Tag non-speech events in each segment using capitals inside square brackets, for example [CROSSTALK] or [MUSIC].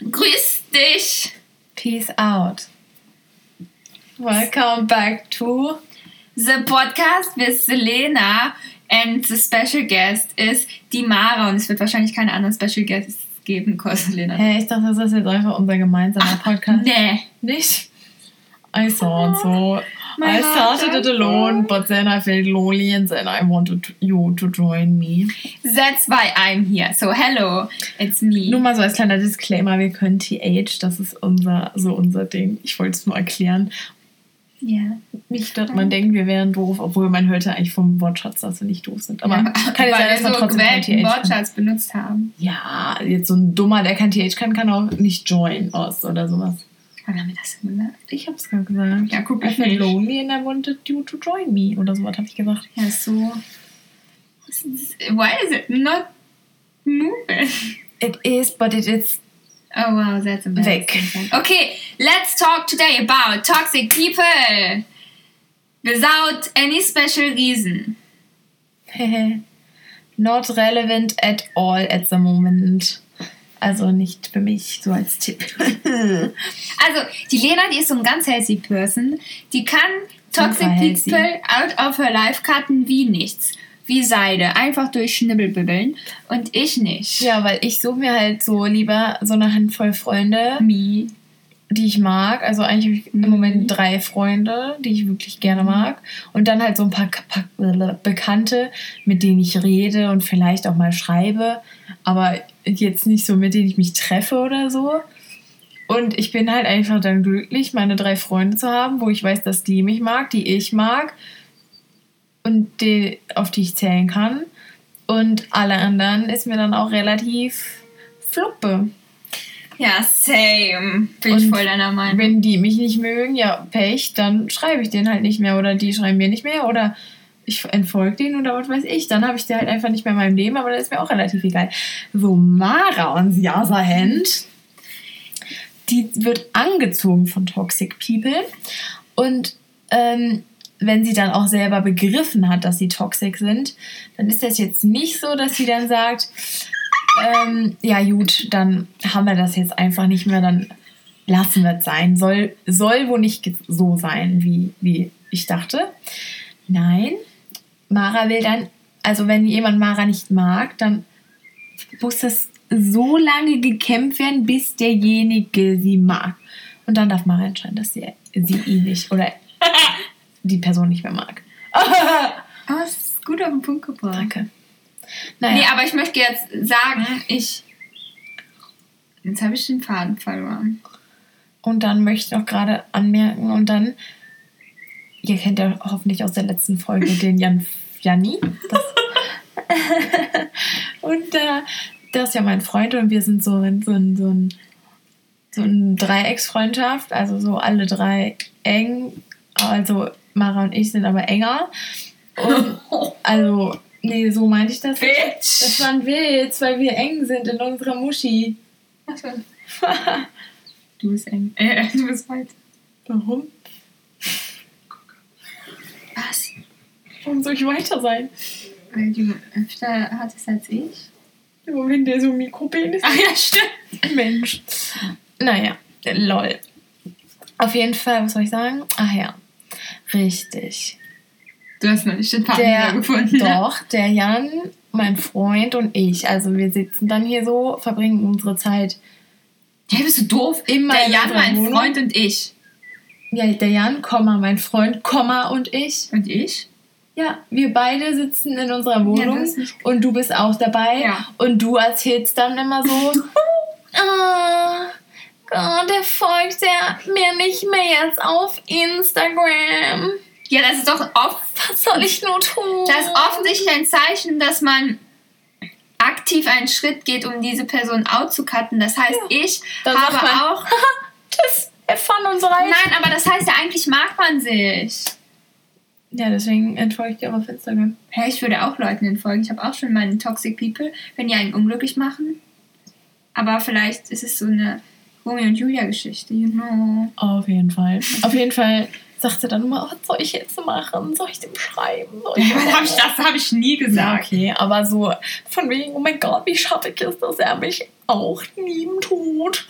Grüß dich! Peace out. Welcome back to The podcast with Selena and the special guest is die Mara und es wird wahrscheinlich keine anderen Special Guests geben, Selena. Hey, ich dachte, das ist jetzt einfach unser gemeinsamer Podcast. Nee. Nicht? I thought so. My I started it alone, on. but then I felt lonely and then I wanted you to join me. That's why I'm here. So hello, it's me. Nur mal so als kleiner Disclaimer, wir können TH, das ist unser, so unser Ding. Ich wollte es nur erklären. Ja. Nicht, dass man denkt, wir wären doof, obwohl man hörte eigentlich vom Wortschatz, dass wir nicht doof sind. Aber ja, kann ja sein, dass wir so trotzdem gewählten. Wortschatz benutzt haben. Ja, jetzt so ein Dummer, der kein TH kann, kann auch nicht join aus oder sowas. Wann haben wir das denn gesagt? Ich hab's gerade gesagt. Ja, guck, ich nicht. lonely and I wanted you to join me. Oder so was habe ich gesagt. Ja, so. Why is it not moving? It is, but it is Oh wow, that's embarrassing. Weg. Okay, let's talk today about toxic people without any special reason. [LAUGHS] not relevant at all at the moment. Also nicht für mich so als Tipp. [LAUGHS] Also, die Lena, die ist so ein ganz healthy Person. Die kann toxic people out of her life cutten wie nichts. Wie Seide. Einfach durch Schnibbelbibbeln. Und ich nicht. ja, weil ich suche mir halt so lieber so eine Handvoll Freunde, Me. die ich mag. Also eigentlich habe ich im Mhm. Moment drei Freunde, die ich wirklich gerne mag. Und dann halt so ein paar Ka- Pa- Bekannte, mit denen ich rede und vielleicht auch mal schreibe. Aber jetzt nicht so, mit denen ich mich treffe oder so. Und ich bin halt einfach dann glücklich, meine drei Freunde zu haben, wo ich weiß, dass die mich mag, die ich mag und die, auf die ich zählen kann. Und alle anderen ist mir dann auch relativ fluppe. Ja, same. Bin ich Und voll deiner Meinung. Wenn die mich nicht mögen, ja, Pech, dann schreibe ich denen halt nicht mehr oder die schreiben mir nicht mehr oder ich entfolge denen oder was weiß ich. Dann habe ich die halt einfach nicht mehr in meinem Leben, aber das ist mir auch relativ egal. So, Mara und Jasa Hand, die wird angezogen von Toxic People und ähm, wenn sie dann auch selber begriffen hat, dass sie toxic sind, dann ist das jetzt nicht so, dass sie dann sagt, ähm, ja gut, dann haben wir das jetzt einfach nicht mehr, dann lassen wir es sein. Soll, soll wohl nicht so sein, wie, wie ich dachte. Nein, Mara will dann, also wenn jemand Mara nicht mag, dann muss das so lange gekämpft werden, bis derjenige sie mag. Und dann darf Mara entscheiden, dass sie, sie ihn nicht oder [LAUGHS] die Person nicht mehr mag. Oh, [LAUGHS] das ist gut auf den Punkt gebracht. Danke. Naja, Nee, aber ich möchte jetzt sagen, ich. Jetzt habe ich den Faden verloren. Und dann möchte ich auch gerade anmerken und dann, ihr kennt ja hoffentlich aus der letzten Folge den Jan Janni. Das, [LAUGHS] und äh, der ist ja mein Freund und wir sind so in so ein, so ein, so ein Dreiecksfreundschaft, also so alle drei eng. Also Mara und ich sind aber enger. Und [LAUGHS] also, nee, so meinte ich das. nicht. Bitch! Das war ein Witz, weil wir eng sind in unserer Muschi. [LAUGHS] Du bist eng. Äh, du bist weit. Warum? Was? Warum soll ich weiter sein? Weil du öfter hattest als ich? Im Moment der so Mikropenis Ach ja, stimmt. Mensch. Naja, lol. Auf jeden Fall, was soll ich sagen? Ach ja, richtig. Du hast noch nicht den Faden Der, wiedergefunden. ne? doch, der Jan, mein Freund und ich, also wir sitzen dann hier so, verbringen unsere Zeit. Hey, bist du doof? Immer Der Jan, mein Wohnung. Freund und ich. Ja, der Jan, Komma, mein Freund, Komma und ich. Und ich? Ja, wir beide sitzen in unserer Wohnung nicht- und du bist auch dabei Ja. und du erzählst dann immer so, [LAUGHS] oh, der folgt ja mir nicht mehr jetzt auf Instagram. Ja, das ist doch oft. Was soll ich nur tun? Das ist offensichtlich ein Zeichen, dass man aktiv einen Schritt geht, um diese Person out zu cutten. Das heißt, ich Dann habe auch. [LAUGHS] das erfahren unsere Nein, aber das heißt ja, eigentlich mag man sich. Ja, deswegen entfolge ich dir auch auf Instagram. Hey, ich würde auch Leuten entfolgen. Ich habe auch schon meine Toxic People, wenn die einen unglücklich machen. Aber vielleicht ist es so eine Romeo und Julia Geschichte, you know. Auf jeden Fall. Auf jeden Fall sagt sie dann immer, was soll ich jetzt machen? Soll ich dem schreiben? Ich [LAUGHS] hab ich, das habe ich nie Ja, gesagt. okay, aber so von wegen, oh mein Gott, wie schattig ist das, er mich auch neben Tod.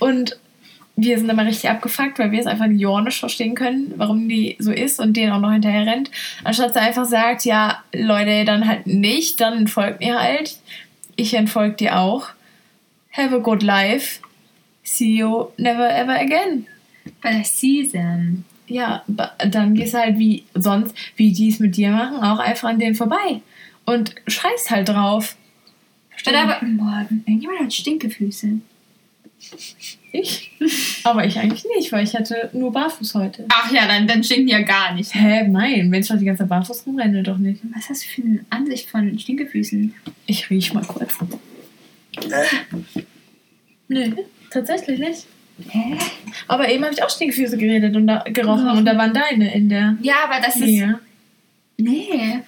Und wir sind immer richtig abgefuckt, weil wir es einfach ja nicht verstehen können, warum die so ist und denen auch noch hinterher rennt. Anstatt sie einfach sagt, ja, Leute, dann halt nicht, dann entfolgt mir halt. Ich entfolge dir auch. Have a good life. See you never ever again. Bei der Season. Ja, dann gehst du halt wie sonst, wie die es mit dir machen, auch einfach an denen vorbei. Und scheißt halt drauf. Oder aber, boah, irgendjemand hat Stinkefüße. Ich? Aber ich eigentlich nicht, weil ich hatte nur barfuß heute. Ach ja, dann, dann stinken die ja gar nicht. Hä, nein, wenn ich doch die ganze Zeit barfuß rumrenne, doch nicht. Was hast du für eine Ansicht von Stinkefüßen? Ich riech mal kurz. Nö, tatsächlich nicht. Hä? Aber eben habe ich auch Stinkfüße geredet und da, gerochen und da waren deine in der Ja, aber das ist. Nähe. Nee.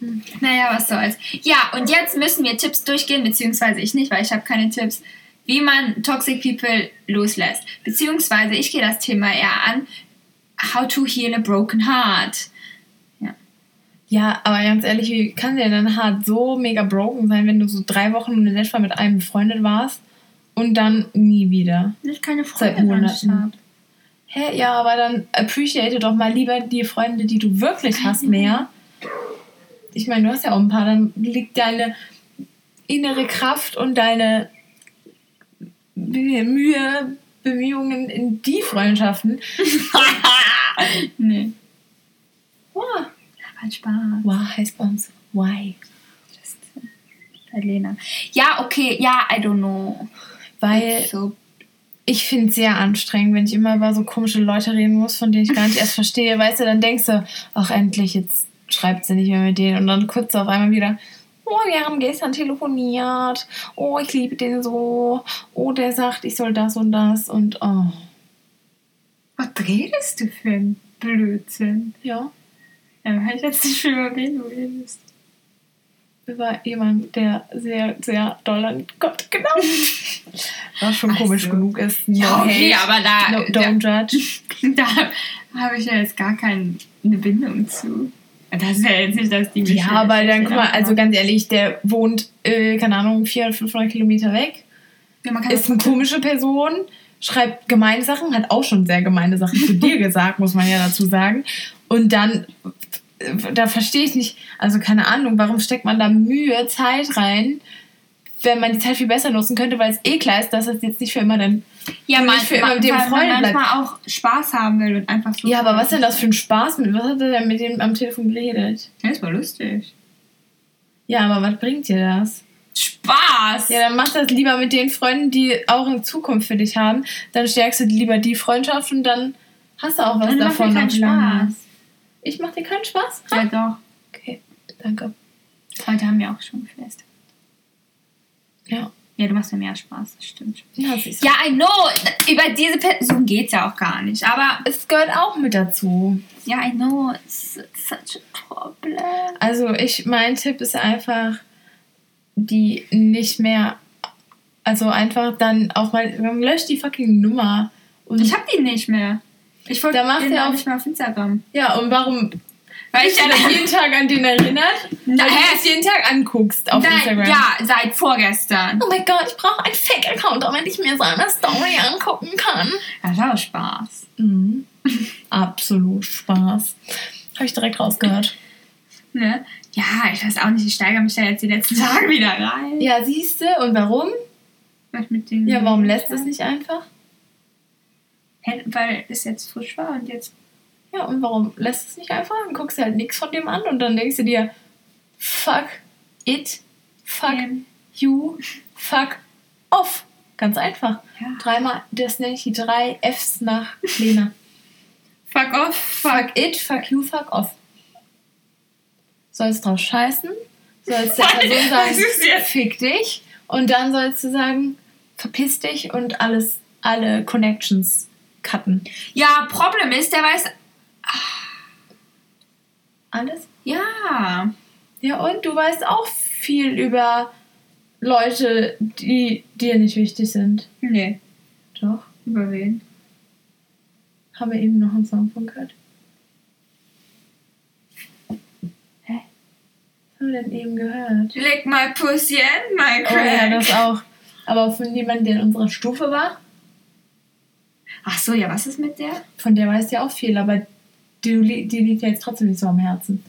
Hm. Naja, was soll's. Ja, und jetzt müssen wir Tipps durchgehen, beziehungsweise ich nicht, weil ich habe keine Tipps, wie man Toxic People loslässt. Beziehungsweise ich gehe das Thema eher an, how to heal a broken heart. Ja, aber ganz ehrlich, wie kann dir dein Hart so mega broken sein, wenn du so drei Wochen in etwa mit einem befreundet warst und dann nie wieder? Nicht keine Seit Freude Monaten. Hä, ja, aber dann appreciate doch mal lieber die Freunde, die du wirklich hast, mehr. Ich meine, du hast ja auch ein paar, dann liegt deine innere Kraft und deine Mühe, Bemühungen in die Freundschaften. [LAUGHS] nee. Wow, Hat Spaß. wow heißt bei uns why. Just, äh, Lena. Ja, okay, ja, I don't know. Weil So, ich finde es sehr anstrengend, wenn ich immer über so komische Leute reden muss, von denen ich gar nicht erst verstehe. Weißt du, dann denkst du, ach endlich, jetzt schreibt sie nicht mehr mit denen. Und dann kurz auf einmal wieder, oh, wir haben gestern telefoniert. Oh, ich liebe den so. Oh, der sagt, ich soll das und das. Und oh. was redest du für ein Blödsinn? Ja, Ja, weiß ich jetzt nicht über wen du redest. über jemand, der sehr, sehr doll an Gott glaubt. [LAUGHS] Was schon Ach komisch genug ist. No Ja, okay, hate. aber da, No, don't judge. da, [LAUGHS] da habe ich ja jetzt gar keine Bindung zu. Das ja jetzt nicht, die mich Ja, aber dann guck mal, also ganz ehrlich, der wohnt, äh, keine Ahnung, 400, 500 Kilometer weg. ja, ist eine komische Person, schreibt gemeine Sachen, hat auch schon sehr gemeine Sachen zu dir [LAUGHS] gesagt, muss man ja dazu sagen. Und dann, äh, da verstehe ich nicht, also keine Ahnung, warum steckt man da Mühe, Zeit rein, wenn man die Zeit viel besser nutzen könnte, weil es eh klar ist, dass es jetzt nicht für immer dann. Ja, man, für immer mit dem weil Freund bleibt. manchmal auch Spaß haben will und einfach so. Ja, aber was ist denn das für ein Spaß mit? Was hat er denn mit dem am Telefon geredet? Ja, das war lustig. Ja, aber was bringt dir das? Spaß! Ja, dann mach das lieber mit den Freunden, die auch in Zukunft für dich haben. Dann stärkst du lieber die Freundschaft und dann hast du auch was Dann macht davon. mir keinen auf lange. Spaß. Ich mach dir keinen Spaß? Ja, doch. Okay, danke. Heute haben wir auch schon gefest. Ja. Ja, du machst mir mehr Spaß, das stimmt. Ja. Ja, I know. Über diese Person geht's ja auch gar nicht. Aber Es gehört auch mit dazu. ja, I know. It's, it's such a problem. Also ich, mein Tipp ist einfach, die nicht mehr, also einfach dann auch mal, löscht die fucking Nummer. Ich hab die nicht mehr. Ich folge Da macht den auch auch- nicht mehr auf Instagram. ja, und warum Weil du denn jeden Tag an den erinnert? Na, Weil du das jeden Tag anguckst auf Nein, Instagram. ja, seit vorgestern. Oh mein Gott, ich brauche einen Fake-Account, damit ich mir seine Story angucken kann. Das war Spaß. Mhm. Absolut Spaß. Habe ich direkt rausgehört. Ne? Ja, ich weiß auch nicht, ich steigere mich da jetzt die letzten Tage wieder rein. Ja, siehst du, und warum? Was mit den Ja, warum lässt es nicht einfach? Weil es jetzt frisch war und jetzt. Ja, und warum lässt es nicht einfach? Dann guckst du halt nichts von dem an und dann denkst du dir, fuck it, fuck Ähm, you, fuck off. Ganz einfach. Ja. Dreimal, das nenne ich die drei Fs nach Lena. [LAUGHS] Fuck off, fuck. Fuck it, fuck you, fuck off. Sollst drauf scheißen, sollst der [LAUGHS] Person sagen, fick dich und dann sollst du sagen, verpiss dich und alles, alle Connections cutten. Ja, Problem ist, der weiß. Alles? Ja. Ja, und du weißt auch viel über Leute, die dir nicht wichtig sind. Nee. Doch. Über wen? Haben wir eben noch einen Song von gehört. Hä? Was haben wir denn eben gehört? Lick my pussy and my Oh ja, crack. das auch. aber von jemandem, der in unserer Stufe war. Ach so, ja, was ist mit der? Von der weißt du ja auch viel, aber die, die liegt ja jetzt trotzdem nicht so am Herzen.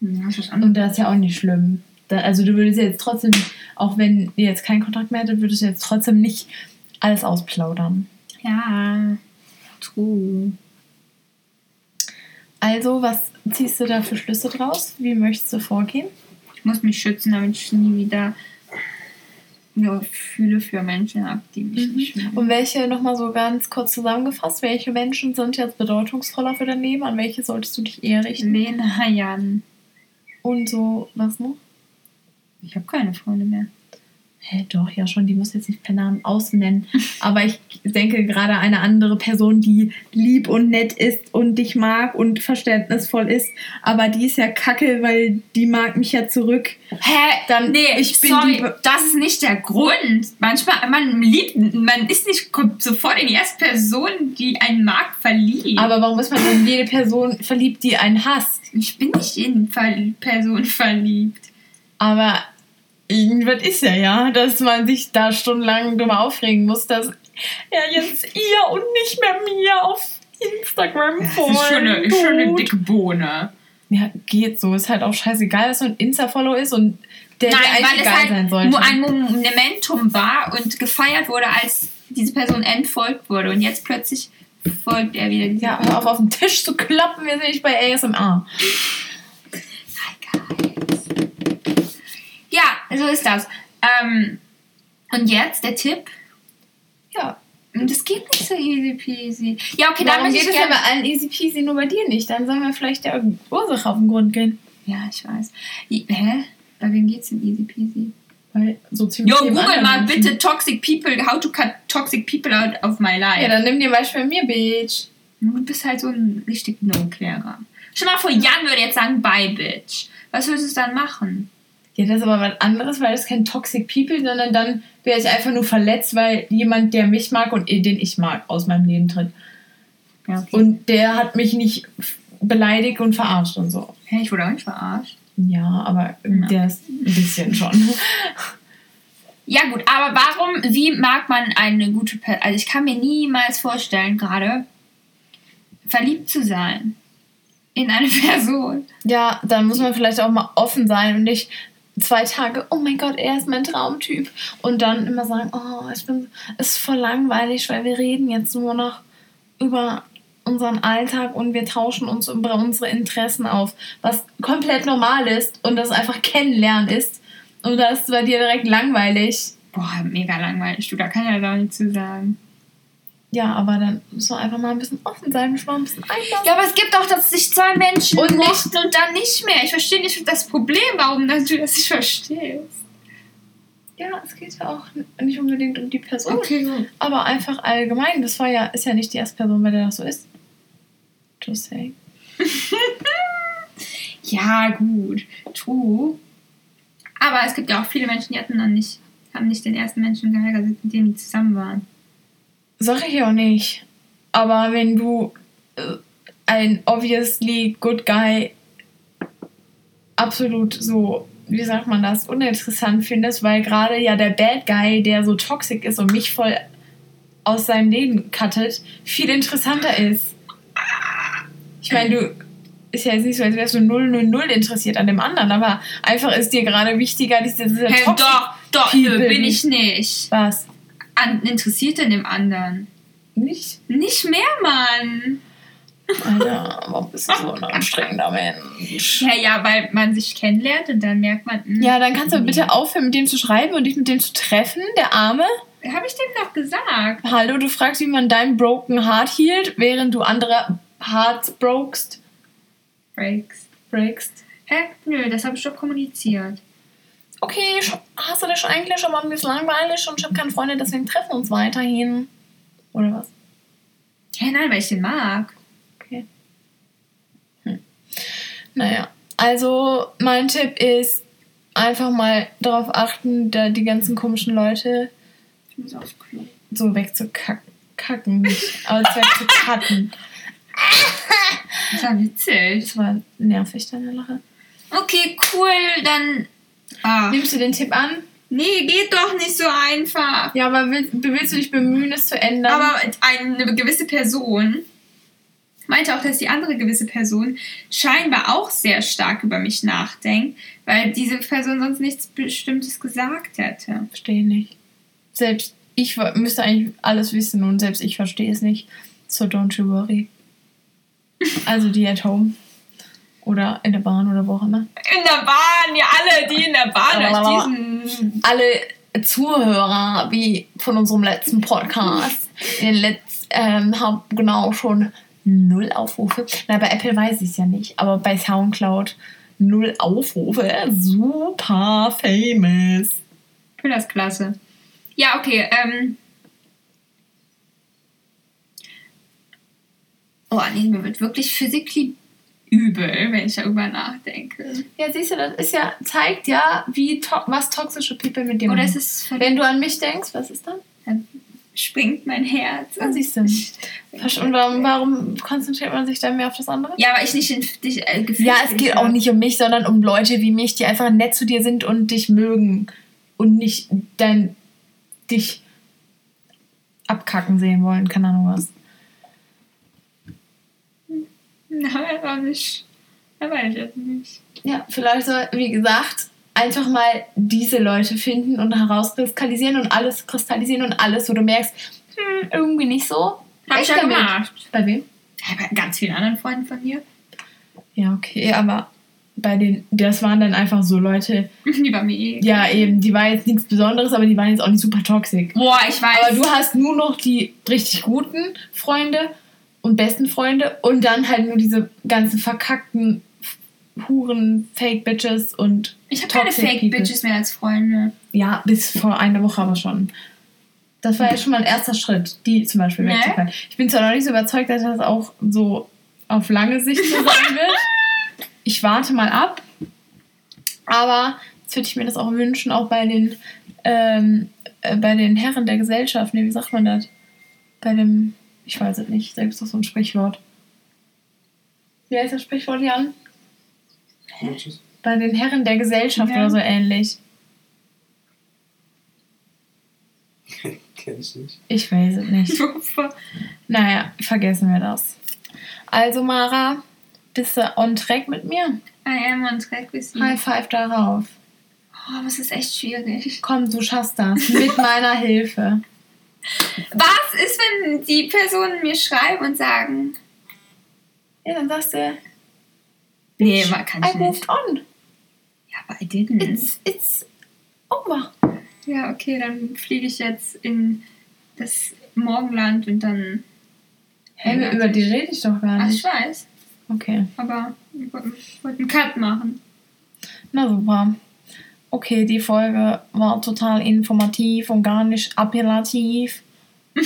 Ja, verstanden. Und das ist ja auch nicht schlimm. Da, also du würdest jetzt trotzdem, auch wenn ihr jetzt keinen Kontakt mehr hättet, würdest du jetzt trotzdem nicht alles ausplaudern. Ja, true. Also, was ziehst du da für Schlüsse draus? Wie möchtest du vorgehen? Ich muss mich schützen, damit ich nie wieder Gefühle für Menschen habe, die mich nicht mögen. Und welche, nochmal so ganz kurz zusammengefasst, welche Menschen sind jetzt bedeutungsvoller für dein Leben? An welche solltest du dich eher richten? Lena, Jan. Und so, was noch? Ich habe keine Freunde mehr. Hä, doch, ja schon, die muss jetzt nicht per Namen ausnennen. [LAUGHS] Aber ich denke gerade eine andere Person, die lieb und nett ist und dich mag und verständnisvoll ist. Aber die ist ja kacke, weil die mag mich ja zurück. Hä? Dann, nee, ich bin sorry, das ist nicht der Grund. Manchmal, man liebt, man ist nicht sofort in die erste Person, die einen mag, verliebt. Aber warum ist man in jede Person verliebt, die einen hasst? ich bin nicht in Ver Person verliebt. Aber irgendwas ist ja, ja, dass man sich da stundenlang drüber aufregen muss, dass er jetzt ihr und nicht mehr mir auf Instagram Das folgt. ist schon eine, schon eine dicke Bohne. Ja, geht so. Ist halt auch scheißegal, was so ein Insta-Follow ist und der Nein, weil es halt sein sollte. nur ein Momentum war und gefeiert wurde, als diese Person entfolgt wurde. Und jetzt plötzlich folgt er wieder ja, hör auf, auf den Tisch zu kloppen, wir sind nicht bei ASMR. Ja, so ist das. Ähm, und jetzt der Tipp. Ja. Und Das geht nicht so easy peasy. Ja, okay, dann Warum geht es ja bei allen easy peasy, nur bei dir nicht? Dann sollen wir vielleicht der Ursache auf den Grund gehen. Ja, ich weiß. Hä? Bei wem geht's denn easy peasy? Weil so ziemlich Jo, google mal Menschen. bitte Toxic People, how to cut toxic people out of my life. Ja, dann nimm dir Beispiel bei mir, Bitch. Du bist halt so ein richtig No-Klärer. Stell mal vor, Jan würde jetzt sagen, bye, bitch. Was würdest du dann machen? Ja, das ist aber was anderes, weil das kein Toxic People, sondern dann wäre ich einfach nur verletzt, weil jemand, der mich mag und den ich mag, aus meinem Leben tritt. Ja, okay. Und der hat mich nicht beleidigt und verarscht und so. Hä, ich wurde auch nicht verarscht. Ja, aber Ja. der ist ein bisschen schon. [LAUGHS] Ja gut, aber warum, wie mag man eine gute Person, also ich kann mir niemals vorstellen, gerade verliebt zu sein in eine [LAUGHS] Person. Ja, dann muss man vielleicht auch mal offen sein und nicht zwei Tage, oh mein Gott, er ist mein Traumtyp. Und dann immer sagen, oh, ich bin, es ist voll langweilig, weil wir reden jetzt nur noch über unseren Alltag und wir tauschen uns über unsere Interessen auf, was komplett normal ist und das einfach kennenlernen ist. Und das ist bei dir direkt langweilig. Boah, mega langweilig, du, da kann ja gar nichts zu sagen. Ja, aber dann muss man einfach mal ein bisschen offen sein, muss man ein bisschen einlassen. Ja, aber es gibt auch, dass sich zwei Menschen Und nicht- mochten und dann nicht mehr. Ich verstehe nicht das Problem, warum du das nicht verstehst. Ja, es geht ja auch nicht unbedingt um die Person. gut. Aber einfach allgemein, das war ja, ist ja nicht die erste Person, bei der das so ist. Just saying. [LAUGHS] Ja, gut. True. Aber es gibt ja auch viele Menschen, die hatten dann nicht, haben nicht den ersten Menschen geheiratet, mit dem die zusammen waren. Sag ich auch nicht. Aber wenn du äh, ein obviously good guy absolut so, wie sagt man das, uninteressant findest, weil gerade ja der Bad Guy, der so toxisch ist und mich voll aus seinem Leben cuttet, viel interessanter ist. Ich meine, du ist ja jetzt nicht so, als wärst du 000 interessiert an dem anderen, aber einfach ist dir gerade wichtiger, diese, diese Hey, Toxic- doch, doch, nö, bin ich nicht. Was? An, interessiert in dem anderen. Nicht? Nicht mehr, Mann. Alter, warum bist du so ein anstrengender Mensch? Ja, ja, weil man sich kennenlernt und dann merkt man, hm, Ja, dann kannst du bitte aufhören, mit dem zu schreiben und dich mit dem zu treffen, der Arme. habe ich dem doch gesagt. Hallo, du fragst, wie man dein Broken Heart hielt, während du andere Hearts brokest. Breaks. Breakst. Hä? Nö, das habe ich doch kommuniziert. Okay, hast du das schon eigentlich, aber mir ist langweilig und ich habe keine Freunde, deswegen treffen wir uns weiterhin. Oder was? Hä, nein, weil ich den mag. Okay. Hm. Naja, also mein Tipp ist einfach mal darauf achten, da die ganzen komischen Leute so wegzukacken. Kacken nicht, aber wegzukacken. [LAUGHS] Das war witzig. Das war nervig, deine Lache. Okay, cool, dann. Ah. Nimmst du den Tipp an? Nee, geht doch nicht so einfach. Ja, aber willst, willst du dich bemühen, es zu ändern? Aber eine gewisse Person meinte auch, dass die andere gewisse Person scheinbar auch sehr stark über mich nachdenkt, weil diese Person sonst nichts Bestimmtes gesagt hätte. Verstehe nicht. Selbst ich müsste eigentlich alles wissen und selbst ich verstehe es nicht. So don't you worry. [LAUGHS] Also die at home. Oder in der Bahn oder wo auch immer. In der Bahn, ja alle, die in der Bahn durch diesen... Alle Zuhörer, wie von unserem letzten Podcast, den letzt, ähm, haben genau schon null Aufrufe. Na, bei Apple weiß ich es ja nicht, aber bei Soundcloud null Aufrufe. Super famous. Ich finde das klasse. Ja, okay, ähm... Oh, nee, mir wird wirklich physically übel, wenn ich darüber nachdenke. Ja, siehst du, das ist ja, zeigt ja, wie to was toxische People mit dir Oder machen. ist es Wenn du an mich denkst, was ist dann? dann springt mein Herz. Dann siehst du. Und warum, warum konzentriert man sich dann mehr auf das andere? Ja, aber ich nicht in dich äh, Ja, es geht auch nicht um mich, sondern um Leute wie mich, die einfach nett zu dir sind und dich mögen und nicht dein dich abkacken sehen wollen, keine Ahnung was. Nein, aber nicht. Aber ich jetzt nicht. Ja, vielleicht soll, wie gesagt, einfach mal diese Leute finden und herauskristallisieren und alles kristallisieren und alles, wo du merkst, hm, irgendwie nicht so. Hab ich ja damit. gemacht. Bei wem? Ja, bei ganz vielen anderen Freunden von mir. Ja, okay, aber bei den, das waren dann einfach so Leute, [LAUGHS] Die bei mir eh. ja eben, die waren jetzt nichts Besonderes, aber die waren jetzt auch nicht super toxisch. Boah, ich weiß. Aber du hast nur noch die richtig guten Freunde und besten Freunde und dann halt nur diese ganzen verkackten Huren, Fake Bitches und ich habe keine Fake people. Bitches mehr als Freunde. Ja, bis vor einer Woche aber schon. Das war ja schon mal ein erster Schritt, die zum Beispiel Ne? wegzufallen. Ich bin zwar noch nicht so überzeugt, dass das auch so auf lange Sicht so sein [LAUGHS] wird. Ich warte mal ab. Aber jetzt würde ich mir das auch wünschen, auch bei den, ähm, äh, bei den Herren der Gesellschaft. Nee, wie sagt man das? Bei dem, ich weiß es nicht, da gibt es doch so ein Sprichwort. Wie heißt das Sprichwort, Jan? Welches? Bei den Herren der Gesellschaft Ja. oder so ähnlich. [LAUGHS] Kenn ich nicht. Ich weiß es nicht. [LAUGHS] Naja, vergessen wir das. Also, Mara, bist du on track mit mir? I am on track with you. High five darauf. Oh, aber es ist echt schwierig. Komm, du schaffst das. Mit meiner Hilfe. Was ist, wenn die Personen mir schreiben und sagen, Ja, dann sagst du, nee, man kann ich I nicht. moved on. Ja, aber I didn't. It's, it's over. Ja, okay, dann fliege ich jetzt in das Morgenland und dann. Hey, wir- über die rede ich doch gar Ach, ich nicht. weiß. Okay, Aber ich wollte einen Cut machen. na super. Okay, die Folge war total informativ und gar nicht appellativ. [LAUGHS]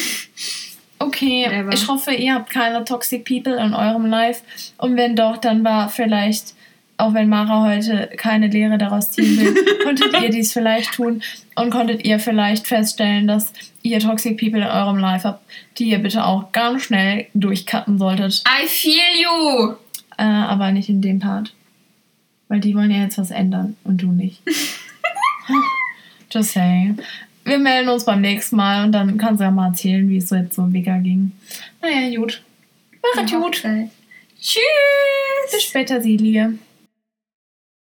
Okay, Whatever. ich hoffe, ihr habt keine Toxic People in eurem Life. Und wenn doch, dann war vielleicht, auch wenn Mara heute keine Lehre daraus ziehen will, [LAUGHS] konntet ihr dies vielleicht tun und konntet ihr vielleicht feststellen, dass ihr Toxic People in eurem Life habt, die ihr bitte auch ganz schnell durchcutten solltet. I feel you! Äh, aber nicht in dem Part. Weil die wollen ja jetzt was ändern und du nicht. [LAUGHS] Just saying. Wir melden uns beim nächsten Mal und dann kannst du ja mal erzählen, wie es so jetzt so Wigger ging. Naja, gut. Machet gut. Hochzeit. Tschüss! Bis später, Silie.